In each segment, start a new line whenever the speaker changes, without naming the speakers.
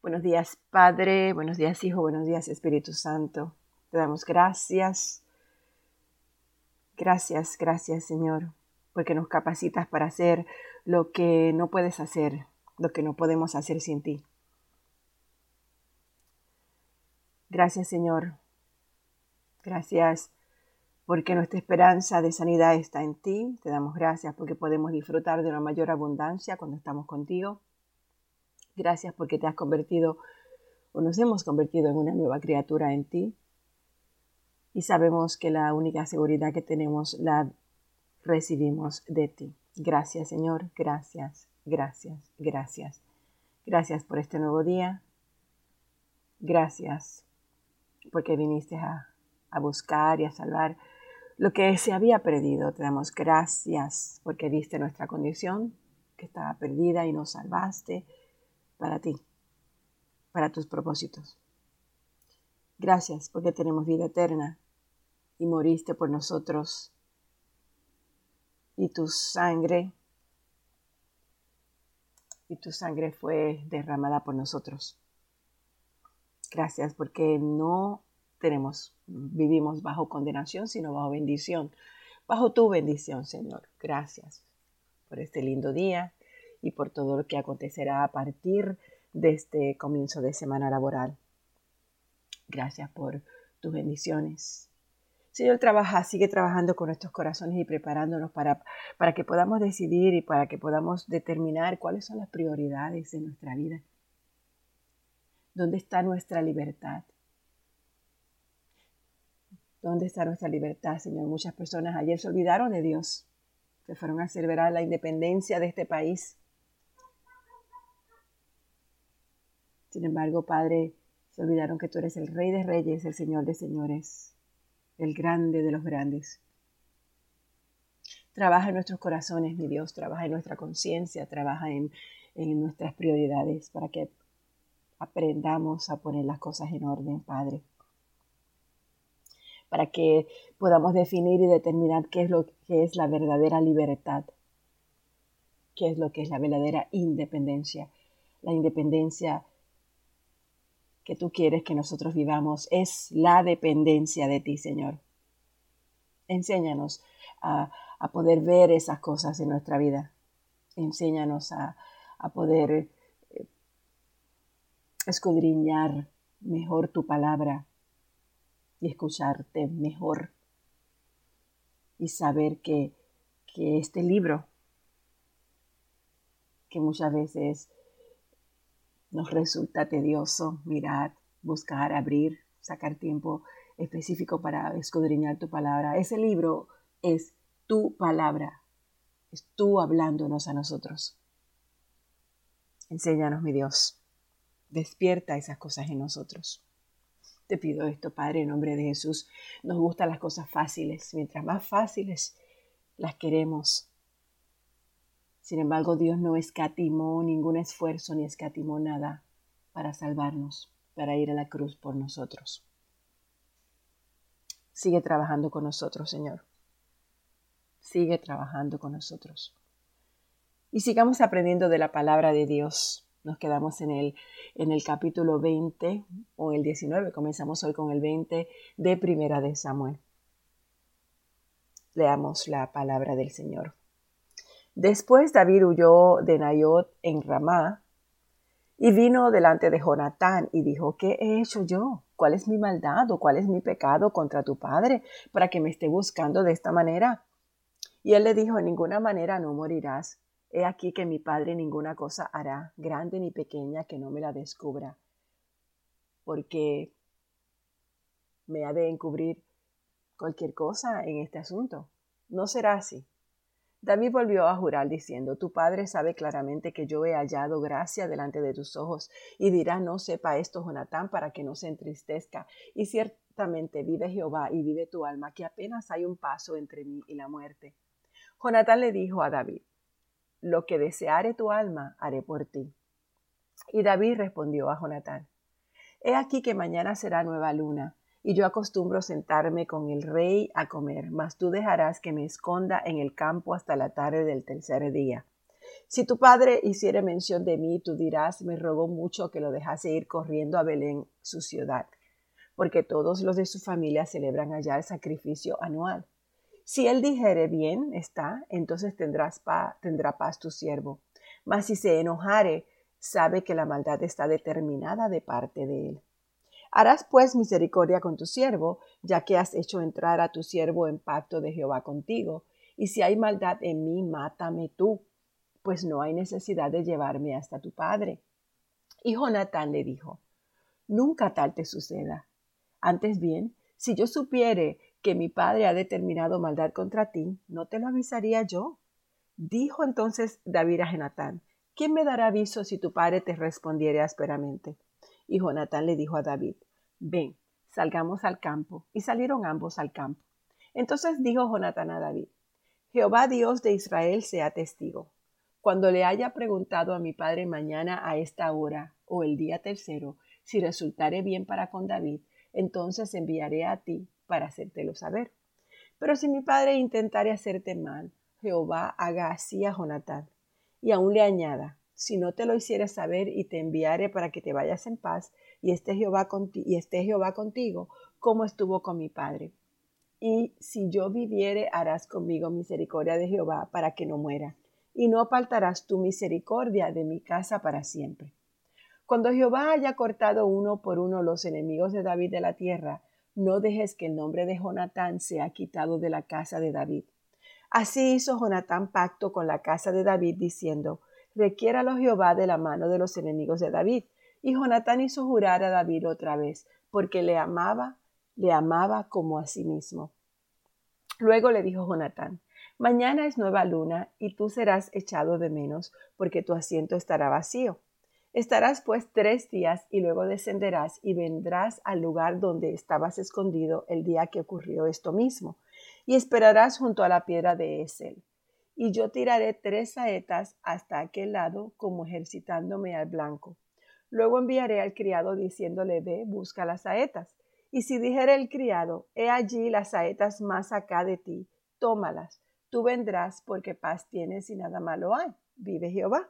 Buenos días, Padre. Buenos días, Hijo. Buenos días, Espíritu Santo. Te damos gracias. Gracias, gracias, Señor, porque nos capacitas para hacer lo que no puedes hacer, lo que no podemos hacer sin ti. Gracias, Señor. Gracias porque nuestra esperanza de sanidad está en ti. Te damos gracias porque podemos disfrutar de una mayor abundancia cuando estamos contigo. Gracias porque te has convertido o nos hemos convertido en una nueva criatura en ti. Y sabemos que la única seguridad que tenemos la recibimos de ti. Gracias Señor, gracias, gracias, gracias. Gracias por este nuevo día. Gracias porque viniste a, a buscar y a salvar lo que se había perdido. Te damos gracias porque viste nuestra condición que estaba perdida y nos salvaste para ti, para tus propósitos. Gracias porque tenemos vida eterna y moriste por nosotros y tu sangre y tu sangre fue derramada por nosotros. Gracias porque no tenemos vivimos bajo condenación, sino bajo bendición, bajo tu bendición, Señor. Gracias por este lindo día y por todo lo que acontecerá a partir de este comienzo de semana laboral. Gracias por tus bendiciones. Señor, trabaja, sigue trabajando con nuestros corazones y preparándonos para, para que podamos decidir y para que podamos determinar cuáles son las prioridades de nuestra vida. ¿Dónde está nuestra libertad? ¿Dónde está nuestra libertad, Señor? Muchas personas ayer se olvidaron de Dios. Se fueron a celebrar la independencia de este país. Sin embargo, Padre, se olvidaron que tú eres el Rey de Reyes, el Señor de Señores, el grande de los grandes. Trabaja en nuestros corazones, mi Dios, trabaja en nuestra conciencia, trabaja en, nuestras prioridades para que aprendamos a poner las cosas en orden, Padre. Para que podamos definir y determinar qué es lo que es la verdadera libertad, qué es lo que es la verdadera independencia. La independencia que tú quieres que nosotros vivamos es la dependencia de ti, Señor. Enséñanos a, poder ver esas cosas en nuestra vida. Enséñanos a, a poder eh, escudriñar mejor tu palabra y escucharte mejor y saber que, que este libro, que muchas veces nos resulta tedioso mirar, buscar, abrir, sacar tiempo específico para escudriñar tu palabra. Ese libro es tu palabra, es tú hablándonos a nosotros. Enséñanos, mi Dios, despierta esas cosas en nosotros. Te pido esto, Padre, en nombre de Jesús. Nos gustan las cosas fáciles. Mientras más fáciles las queremos, sin embargo, Dios no escatimó ningún esfuerzo ni escatimó nada para salvarnos, para ir a la cruz por nosotros. Sigue trabajando con nosotros, Señor. Sigue trabajando con nosotros. Y sigamos aprendiendo de la palabra de Dios. Nos quedamos en el, en el capítulo 20 o el 19. Comenzamos hoy con el 20 de Primera de Samuel. Leamos la palabra del Señor. Después David huyó de Nayot en Ramá y vino delante de Jonatán y dijo, ¿qué he hecho yo? ¿Cuál es mi maldad o cuál es mi pecado contra tu padre para que me esté buscando de esta manera? Y él le dijo, en ninguna manera no morirás. He aquí que mi padre ninguna cosa hará, grande ni pequeña, que no me la descubra, porque me ha de encubrir cualquier cosa en este asunto. No será así. David volvió a jurar diciendo, Tu padre sabe claramente que yo he hallado gracia delante de tus ojos, y dirá, no sepa esto Jonatán para que no se entristezca. Y ciertamente vive Jehová y vive tu alma, que apenas hay un paso entre mí y la muerte. Jonatán le dijo a David, Lo que deseare tu alma, haré por ti. Y David respondió a Jonatán, He aquí que mañana será nueva luna y yo acostumbro sentarme con el rey a comer, mas tú dejarás que me esconda en el campo hasta la tarde del tercer día. Si tu padre hiciere mención de mí, tú dirás, me rogó mucho que lo dejase ir corriendo a Belén, su ciudad, porque todos los de su familia celebran allá el sacrificio anual. Si él dijere bien está, entonces tendrás tendrá paz tu siervo. Mas si se enojare, sabe que la maldad está determinada de parte de él. Harás pues misericordia con tu siervo, ya que has hecho entrar a tu siervo en pacto de Jehová contigo, y si hay maldad en mí, mátame tú, pues no hay necesidad de llevarme hasta tu padre. Y Jonatán le dijo, Nunca tal te suceda. Antes bien, si yo supiere que mi padre ha determinado maldad contra ti, ¿no te lo avisaría yo? Dijo entonces David a Jonatán, ¿quién me dará aviso si tu padre te respondiere ásperamente? Y Jonatán le dijo a David, ven, salgamos al campo. Y salieron ambos al campo. Entonces dijo Jonatán a David, Jehová Dios de Israel sea testigo. Cuando le haya preguntado a mi padre mañana a esta hora o el día tercero, si resultare bien para con David, entonces enviaré a ti para hacértelo saber. Pero si mi padre intentare hacerte mal, Jehová haga así a Jonatán. Y aún le añada, si no te lo hiciere saber y te enviare para que te vayas en paz y esté Jehová, y esté Jehová contigo, como estuvo con mi padre. Y si yo viviere, harás conmigo misericordia de Jehová para que no muera, y no apartarás tu misericordia de mi casa para siempre. Cuando Jehová haya cortado uno por uno los enemigos de David de la tierra, no dejes que el nombre de Jonatán sea quitado de la casa de David. Así hizo Jonatán pacto con la casa de David, diciendo, requiéralo Jehová de la mano de los enemigos de David. Y Jonatán hizo jurar a David otra vez, porque le amaba, le amaba como a sí mismo. Luego le dijo Jonatán, Mañana es nueva luna, y tú serás echado de menos, porque tu asiento estará vacío. Estarás pues tres días y luego descenderás y vendrás al lugar donde estabas escondido el día que ocurrió esto mismo, y esperarás junto a la piedra de Esel y yo tiraré tres saetas hasta aquel lado como ejercitándome al blanco. Luego enviaré al criado diciéndole ve, busca las saetas. Y si dijere el criado, he allí las saetas más acá de ti, tómalas, tú vendrás porque paz tienes y nada malo hay, vive Jehová.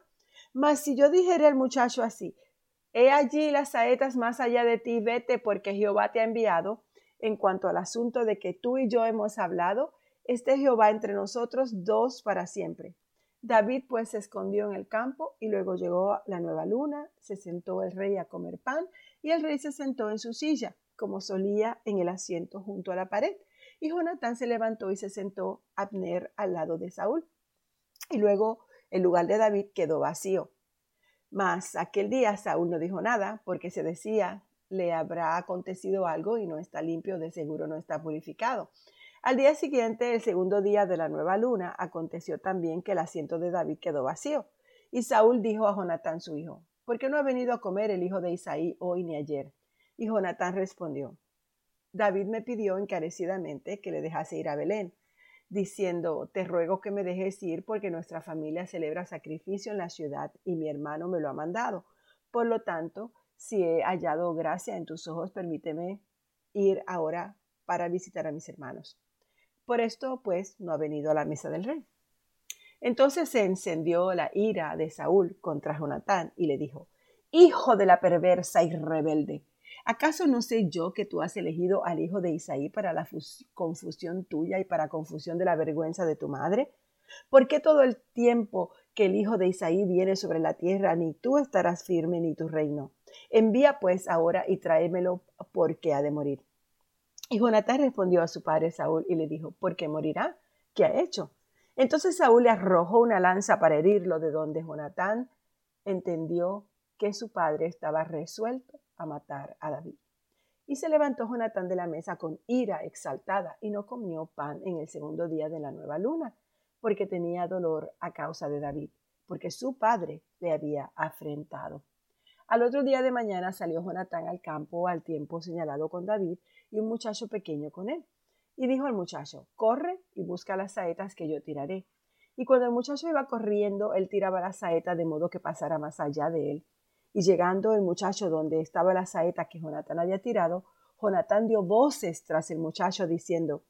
Mas si yo dijere al muchacho así, he allí las saetas más allá de ti, vete porque Jehová te ha enviado, en cuanto al asunto de que tú y yo hemos hablado, este Jehová entre nosotros dos para siempre. David pues se escondió en el campo y luego llegó la nueva luna, se sentó el rey a comer pan y el rey se sentó en su silla, como solía en el asiento junto a la pared. Y Jonatán se levantó y se sentó Abner al lado de Saúl. Y luego el lugar de David quedó vacío. Mas aquel día Saúl no dijo nada porque se decía, le habrá acontecido algo y no está limpio, de seguro no está purificado. Al día siguiente, el segundo día de la nueva luna, aconteció también que el asiento de David quedó vacío. Y Saúl dijo a Jonatán su hijo, ¿por qué no ha venido a comer el hijo de Isaí hoy ni ayer? Y Jonatán respondió, David me pidió encarecidamente que le dejase ir a Belén, diciendo, te ruego que me dejes ir porque nuestra familia celebra sacrificio en la ciudad y mi hermano me lo ha mandado. Por lo tanto, si he hallado gracia en tus ojos, permíteme ir ahora para visitar a mis hermanos. Por esto, pues, no ha venido a la mesa del rey. Entonces se encendió la ira de Saúl contra Jonatán y le dijo, Hijo de la perversa y rebelde, ¿acaso no sé yo que tú has elegido al hijo de Isaí para la confusión tuya y para confusión de la vergüenza de tu madre? ¿Por qué todo el tiempo que el hijo de Isaí viene sobre la tierra, ni tú estarás firme ni tu reino? Envía pues ahora y tráemelo porque ha de morir. Y Jonatán respondió a su padre Saúl y le dijo, ¿por qué morirá? ¿Qué ha hecho? Entonces Saúl le arrojó una lanza para herirlo, de donde Jonatán entendió que su padre estaba resuelto a matar a David. Y se levantó Jonatán de la mesa con ira exaltada y no comió pan en el segundo día de la nueva luna, porque tenía dolor a causa de David, porque su padre le había afrentado. Al otro día de mañana salió Jonatán al campo al tiempo señalado con David y un muchacho pequeño con él. Y dijo al muchacho, corre y busca las saetas que yo tiraré. Y cuando el muchacho iba corriendo, él tiraba la saeta de modo que pasara más allá de él. Y llegando el muchacho donde estaba la saeta que Jonatán había tirado, Jonatán dio voces tras el muchacho diciendo,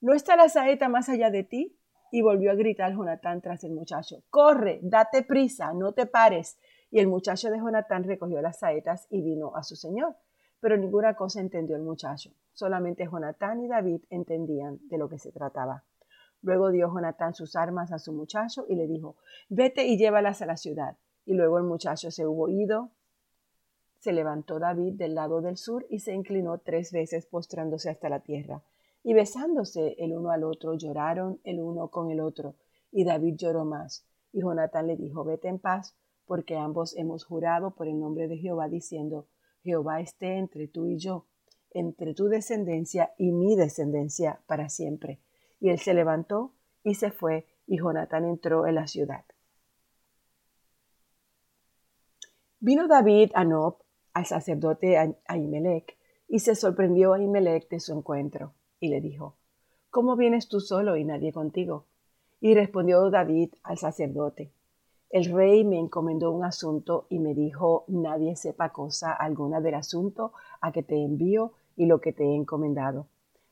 ¿No está la saeta más allá de ti? Y volvió a gritar Jonatán tras el muchacho, corre, date prisa, no te pares. Y el muchacho de Jonatán recogió las saetas y vino a su señor. Pero ninguna cosa entendió el muchacho. Solamente Jonatán y David entendían de lo que se trataba. Luego dio Jonatán sus armas a su muchacho y le dijo, vete y llévalas a la ciudad. Y luego el muchacho se hubo ido. Se levantó David del lado del sur y se inclinó tres veces postrándose hasta la tierra. Y besándose el uno al otro, lloraron el uno con el otro. Y David lloró más. Y Jonatán le dijo, vete en paz, porque ambos hemos jurado por el nombre de Jehová, diciendo, Jehová esté entre tú y yo, entre tu descendencia y mi descendencia para siempre. Y él se levantó y se fue, y Jonatán entró en la ciudad. Vino David a Nob, al sacerdote Ahimelech, y se sorprendió Ahimelech de su encuentro, y le dijo, ¿Cómo vienes tú solo y nadie contigo? Y respondió David al sacerdote, el rey me encomendó un asunto y me dijo, nadie sepa cosa alguna del asunto a que te envío y lo que te he encomendado.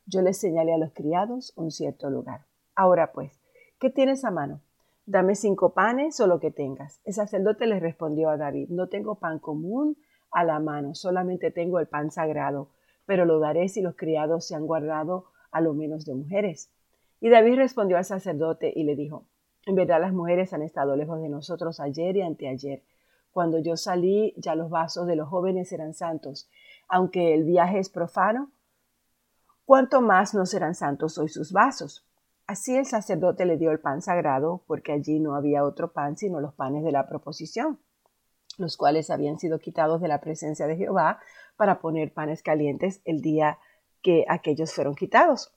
Yo le señalé a los criados un cierto lugar. Ahora pues, ¿qué tienes a mano? Dame cinco panes o lo que tengas. El sacerdote le respondió a David, no tengo pan común a la mano, solamente tengo el pan sagrado, pero lo daré si los criados se han guardado a lo menos de mujeres. Y David respondió al sacerdote y le dijo, en verdad las mujeres han estado lejos de nosotros ayer y anteayer. Cuando yo salí, ya los vasos de los jóvenes eran santos. Aunque el viaje es profano, ¿cuánto más no serán santos hoy sus vasos? Así el sacerdote le dio el pan sagrado, porque allí no había otro pan sino los panes de la proposición, los cuales habían sido quitados de la presencia de Jehová para poner panes calientes el día que aquellos fueron quitados.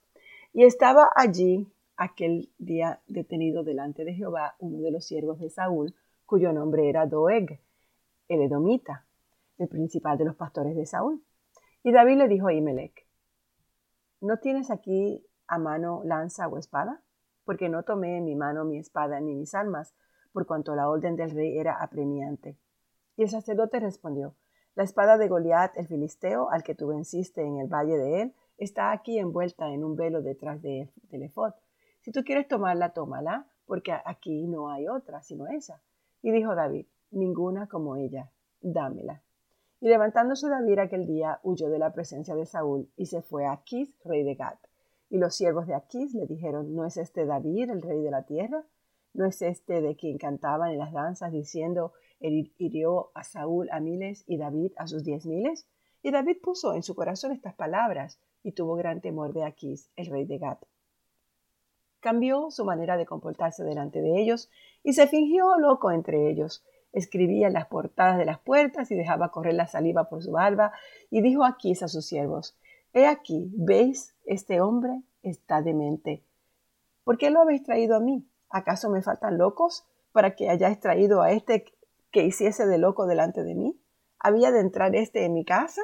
Y estaba allí aquel día detenido delante de Jehová uno de los siervos de Saúl, cuyo nombre era Doeg, el edomita, el principal de los pastores de Saúl. Y David le dijo a Imelec, ¿no tienes aquí a mano lanza o espada? Porque no tomé en mi mano mi espada ni mis armas, por cuanto la orden del rey era apremiante. Y el sacerdote respondió, la espada de Goliat, el filisteo, al que tú venciste en el valle de él, está aquí envuelta en un velo detrás de, del efod. Si tú quieres tomarla, tómala, porque aquí no hay otra sino esa. Y dijo David, ninguna como ella, dámela. Y levantándose David aquel día, huyó de la presencia de Saúl y se fue a Aquís, rey de Gad. Y los siervos de Aquís le dijeron, ¿no es este David, el rey de la tierra? ¿No es este de quien cantaban en las danzas diciendo, hirió a Saúl a miles y David a sus diez miles? Y David puso en su corazón estas palabras y tuvo gran temor de Aquís, el rey de Gad. Cambió su manera de comportarse delante de ellos y se fingió loco entre ellos. Escribía en las portadas de las puertas y dejaba correr la saliva por su barba y dijo a Aquís a sus siervos, He aquí, ¿veis? Este hombre está demente. ¿Por qué lo habéis traído a mí? ¿Acaso me faltan locos para que hayáis traído a este que hiciese de loco delante de mí? ¿Había de entrar este en mi casa?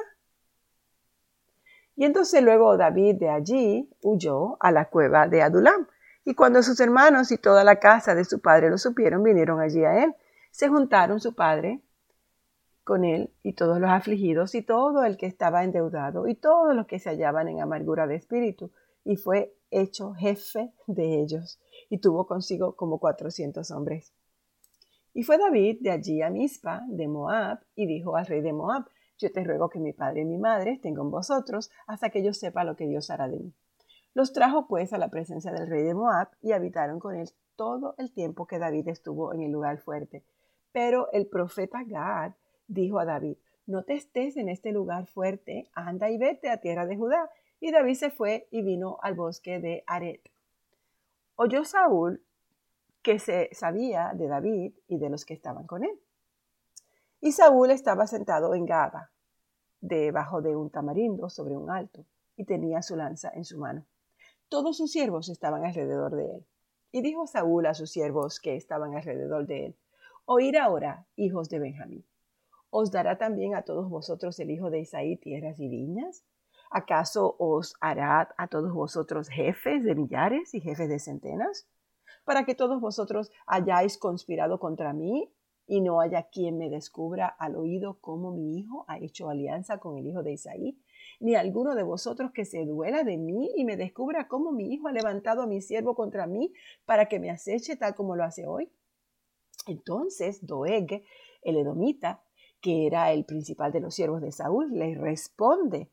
Y entonces luego David de allí huyó a la cueva de Adulam y cuando sus hermanos y toda la casa de su padre lo supieron, vinieron allí a él. Se juntaron su padre con él y todos los afligidos y todo el que estaba endeudado y todos los que se hallaban en amargura de espíritu, y fue hecho jefe de ellos, y tuvo consigo como cuatrocientos hombres. Y fue David de allí a Mizpa, de Moab, y dijo al rey de Moab, yo te ruego que mi padre y mi madre estén con vosotros hasta que yo sepa lo que Dios hará de mí. Los trajo pues a la presencia del rey de Moab y habitaron con él todo el tiempo que David estuvo en el lugar fuerte. Pero el profeta Gad dijo a David, no te estés en este lugar fuerte, anda y vete a tierra de Judá. Y David se fue y vino al bosque de Aret. Oyó Saúl que se sabía de David y de los que estaban con él. Y Saúl estaba sentado en Gaba, debajo de un tamarindo sobre un alto, y tenía su lanza en su mano. Todos sus siervos estaban alrededor de él. Y dijo Saúl a sus siervos que estaban alrededor de él, Oíd ahora, hijos de Benjamín. ¿Os dará también a todos vosotros el hijo de Isaí tierras y viñas? ¿Acaso os hará a todos vosotros jefes de millares y jefes de centenas? Para que todos vosotros hayáis conspirado contra mí y no haya quien me descubra al oído cómo mi hijo ha hecho alianza con el hijo de Isaí ni alguno de vosotros que se duela de mí y me descubra cómo mi hijo ha levantado a mi siervo contra mí para que me aceche tal como lo hace hoy. Entonces Doeg, el edomita, que era el principal de los siervos de Saúl, le responde,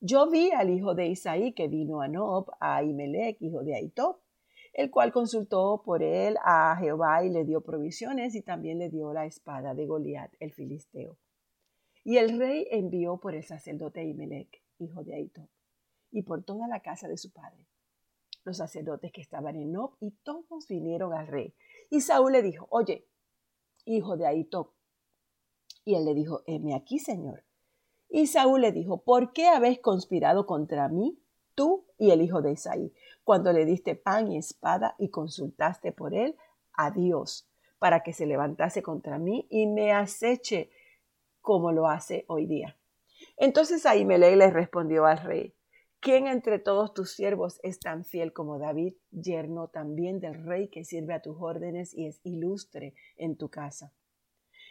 yo vi al hijo de Isaí que vino a Nob, a Imelec, hijo de Aitob, el cual consultó por él a Jehová y le dio provisiones y también le dio la espada de Goliat, el filisteo. Y el rey envió por el sacerdote Imelec, hijo de Aitob, y por toda la casa de su padre, los sacerdotes que estaban en Nob, y todos vinieron al rey. Y Saúl le dijo, oye, hijo de Aitob. Y él le dijo, heme aquí, señor. Y Saúl le dijo, ¿por qué habéis conspirado contra mí, tú y el hijo de Isaí, cuando le diste pan y espada y consultaste por él a Dios, para que se levantase contra mí y me aceche como lo hace hoy día? Entonces Ahimelech le respondió al rey, ¿quién entre todos tus siervos es tan fiel como David, yerno también del rey que sirve a tus órdenes y es ilustre en tu casa?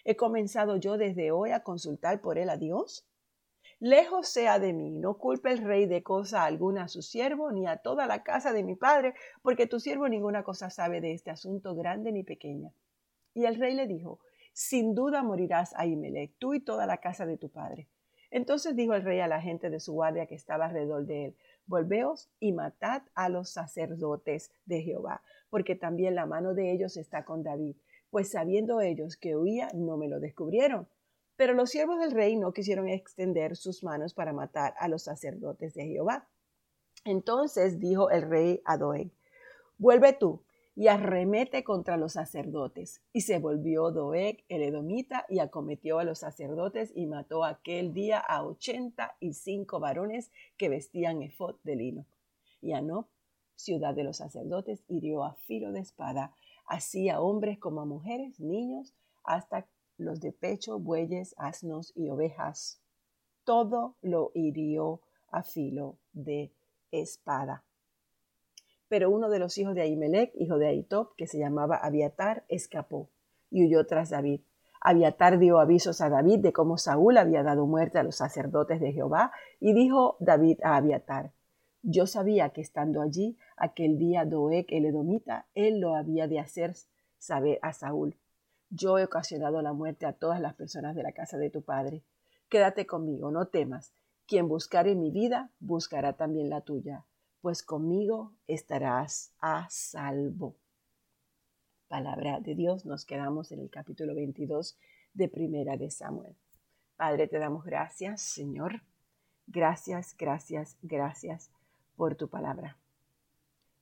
¿He comenzado yo desde hoy a consultar por él a Dios? Lejos sea de mí, no culpe el rey de cosa alguna a su siervo, ni a toda la casa de mi padre, porque tu siervo ninguna cosa sabe de este asunto grande ni pequeña. Y el rey le dijo, sin duda morirás, Ahimelech, tú y toda la casa de tu padre. Entonces dijo el rey a la gente de su guardia que estaba alrededor de él, Volveos y matad a los sacerdotes de Jehová, porque también la mano de ellos está con David, pues sabiendo ellos que huía, no me lo descubrieron. Pero los siervos del rey no quisieron extender sus manos para matar a los sacerdotes de Jehová. Entonces dijo el rey a Doeg, Vuelve tú y arremete contra los sacerdotes. Y se volvió Doeg el edomita y acometió a los sacerdotes y mató aquel día a ochenta y cinco varones que vestían efod de lino. Y Anob, ciudad de los sacerdotes, hirió a filo de espada, así a hombres como a mujeres, niños, hasta los de pecho, bueyes, asnos y ovejas. Todo lo hirió a filo de espada. Pero uno de los hijos de Ahimelech, hijo de Ahitob, que se llamaba Abiatar, escapó y huyó tras David. Abiatar dio avisos a David de cómo Saúl había dado muerte a los sacerdotes de Jehová, y dijo David a Abiatar, yo sabía que estando allí aquel día Doeg el edomita, él lo había de hacer saber a Saúl. Yo he ocasionado la muerte a todas las personas de la casa de tu padre. Quédate conmigo, no temas. Quien buscare mi vida, buscará también la tuya pues conmigo estarás a salvo. Palabra de Dios, nos quedamos en el capítulo 22 de Primera de Samuel. Padre, te damos gracias, Señor. Gracias, gracias, gracias por tu palabra.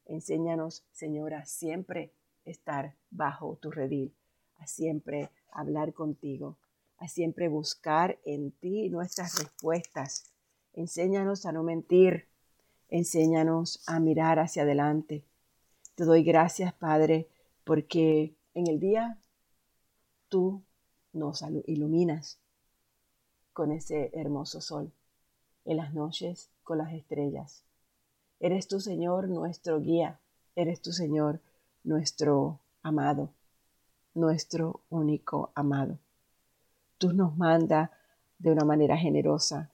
Enséñanos, Señor, a siempre estar bajo tu redil, a siempre hablar contigo, a siempre buscar en ti nuestras respuestas. Enséñanos a no mentir, Enséñanos a mirar hacia adelante. Te doy gracias, Padre, porque en el día tú nos iluminas con ese hermoso sol, en las noches con las estrellas. Eres tu Señor nuestro guía, eres tu Señor nuestro amado, nuestro único amado. Tú nos manda de una manera generosa,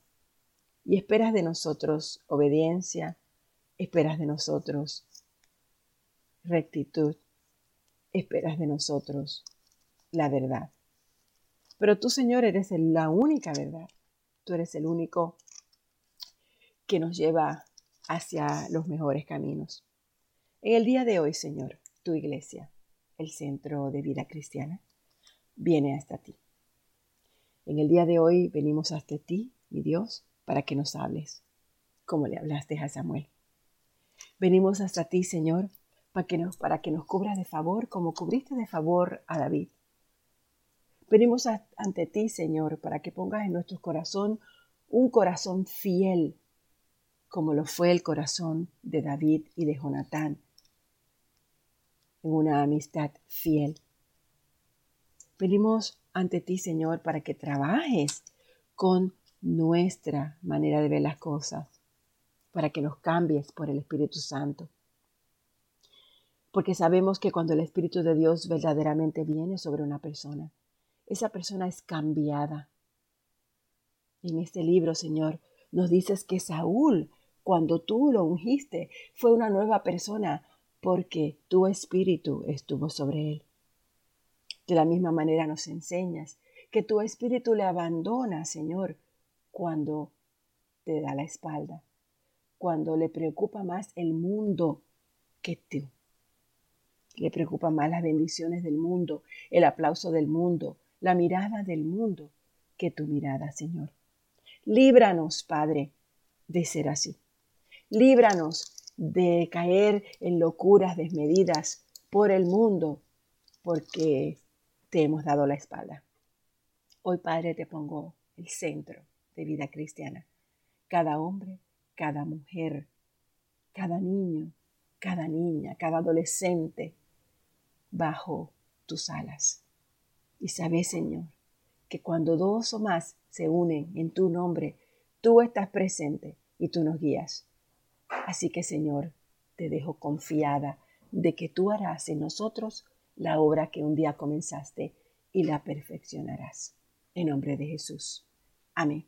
y esperas de nosotros obediencia, esperas de nosotros rectitud, esperas de nosotros la verdad. Pero tú, Señor, eres la única verdad. Tú eres el único que nos lleva hacia los mejores caminos. En el día de hoy, Señor, tu iglesia, el centro de vida cristiana, viene hasta ti. En el día de hoy venimos hasta ti, mi Dios, para que nos hables, como le hablaste a Samuel. Venimos hasta ti, Señor, para que nos, para que nos cubras de favor como cubriste de favor a David. Venimos ante ti, Señor, para que pongas en nuestro corazón un corazón fiel, como lo fue el corazón de David y de Jonatán, en una amistad fiel. Venimos ante ti, Señor, para que trabajes con nuestra manera de ver las cosas, para que nos cambies por el Espíritu Santo. Porque sabemos que cuando el Espíritu de Dios verdaderamente viene sobre una persona, esa persona es cambiada. En este libro, Señor, Nos dices que Saúl, cuando tú lo ungiste, fue una nueva persona porque tu espíritu estuvo sobre él. De la misma manera nos enseñas que tu espíritu le abandona, Señor, cuando te da la espalda, cuando le preocupa más el mundo que tú. Le preocupa más las bendiciones del mundo, el aplauso del mundo, la mirada del mundo que tu mirada, Señor. Líbranos, Padre, de ser así. Líbranos de caer en locuras desmedidas por el mundo, porque te hemos dado la espalda. Hoy, Padre, te pongo el centro de vida cristiana. Cada hombre, cada mujer, cada niño, cada niña, cada adolescente, bajo tus alas. Y sabes, Señor, que cuando dos o más se unen en tu nombre, tú estás presente y tú nos guías. Así que, Señor, te dejo confiada de que tú harás en nosotros la obra que un día comenzaste y la perfeccionarás. En nombre de Jesús. Amén.